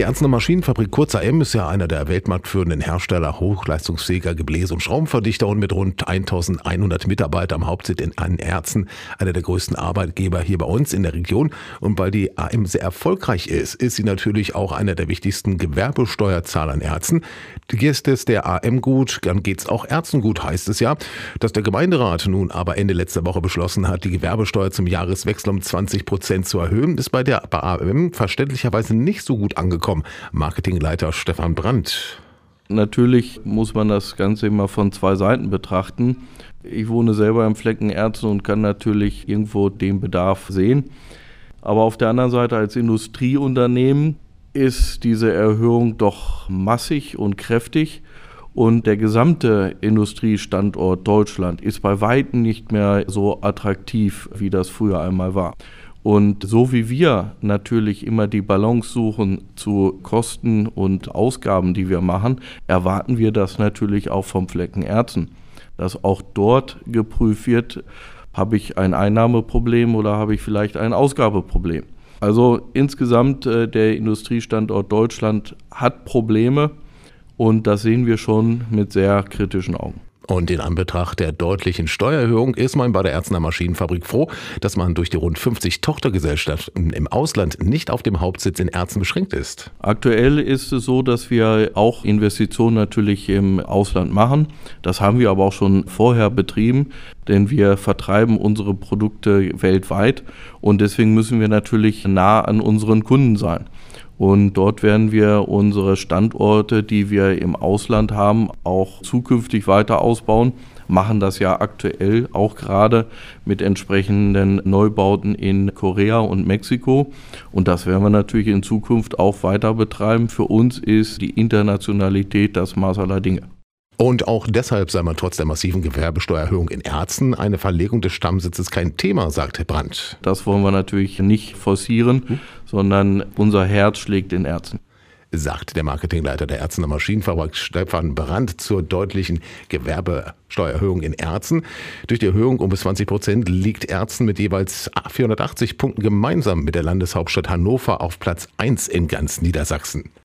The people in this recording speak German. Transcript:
Die Ernstner Maschinenfabrik Kurz AM ist ja einer der weltmarktführenden Hersteller hochleistungsfähiger Gebläse- und Schraubenverdichter und mit rund 1100 Mitarbeitern am Hauptsitz in Erzen einer der größten Arbeitgeber hier bei uns in der Region. Und weil die AM sehr erfolgreich ist, ist sie natürlich auch einer der wichtigsten Gewerbesteuerzahler in Erzen. Geht es der AM gut, dann geht es auch Ärzten gut, heißt es ja. Dass der Gemeinderat nun aber Ende letzter Woche beschlossen hat, die Gewerbesteuer zum Jahreswechsel um 20 Prozent zu erhöhen, ist bei der AM verständlicherweise nicht so gut angekommen angekommen. Marketingleiter Stefan Brandt. Natürlich muss man das Ganze immer von zwei Seiten betrachten. Ich wohne selber im Flecken Erzen und kann natürlich irgendwo den Bedarf sehen. Aber auf der anderen Seite als Industrieunternehmen ist diese Erhöhung doch massig und kräftig. Und der gesamte Industriestandort Deutschland ist bei weitem nicht mehr so attraktiv, wie das früher einmal war. Und so wie wir natürlich immer die Balance suchen zu Kosten und Ausgaben, die wir machen, erwarten wir das natürlich auch vom Flecken Erzen, dass auch dort geprüft wird, habe ich ein Einnahmeproblem oder habe ich vielleicht ein Ausgabeproblem. Also insgesamt äh, der Industriestandort Deutschland hat Probleme und das sehen wir schon mit sehr kritischen Augen. Und in Anbetracht der deutlichen Steuererhöhung ist man bei der Erzner Maschinenfabrik froh, dass man durch die rund 50 Tochtergesellschaften im Ausland nicht auf dem Hauptsitz in Erzen beschränkt ist. Aktuell ist es so, dass wir auch Investitionen natürlich im Ausland machen. Das haben wir aber auch schon vorher betrieben, denn wir vertreiben unsere Produkte weltweit und deswegen müssen wir natürlich nah an unseren Kunden sein. Und dort werden wir unsere Standorte, die wir im Ausland haben, auch zukünftig weiter ausbauen. Machen das ja aktuell auch gerade mit entsprechenden Neubauten in Korea und Mexiko. Und das werden wir natürlich in Zukunft auch weiter betreiben. Für uns ist die Internationalität das Maß aller Dinge. Und auch deshalb sei man trotz der massiven Gewerbesteuererhöhung in Erzen eine Verlegung des Stammsitzes kein Thema, sagt Herr Brandt. Das wollen wir natürlich nicht forcieren, hm? sondern unser Herz schlägt in Erzen sagt der Marketingleiter der Erzener Maschinenfabrik Stefan Brandt zur deutlichen Gewerbesteuererhöhung in Erzen. Durch die Erhöhung um bis 20 Prozent liegt Erzen mit jeweils 480 Punkten gemeinsam mit der Landeshauptstadt Hannover auf Platz 1 in ganz Niedersachsen.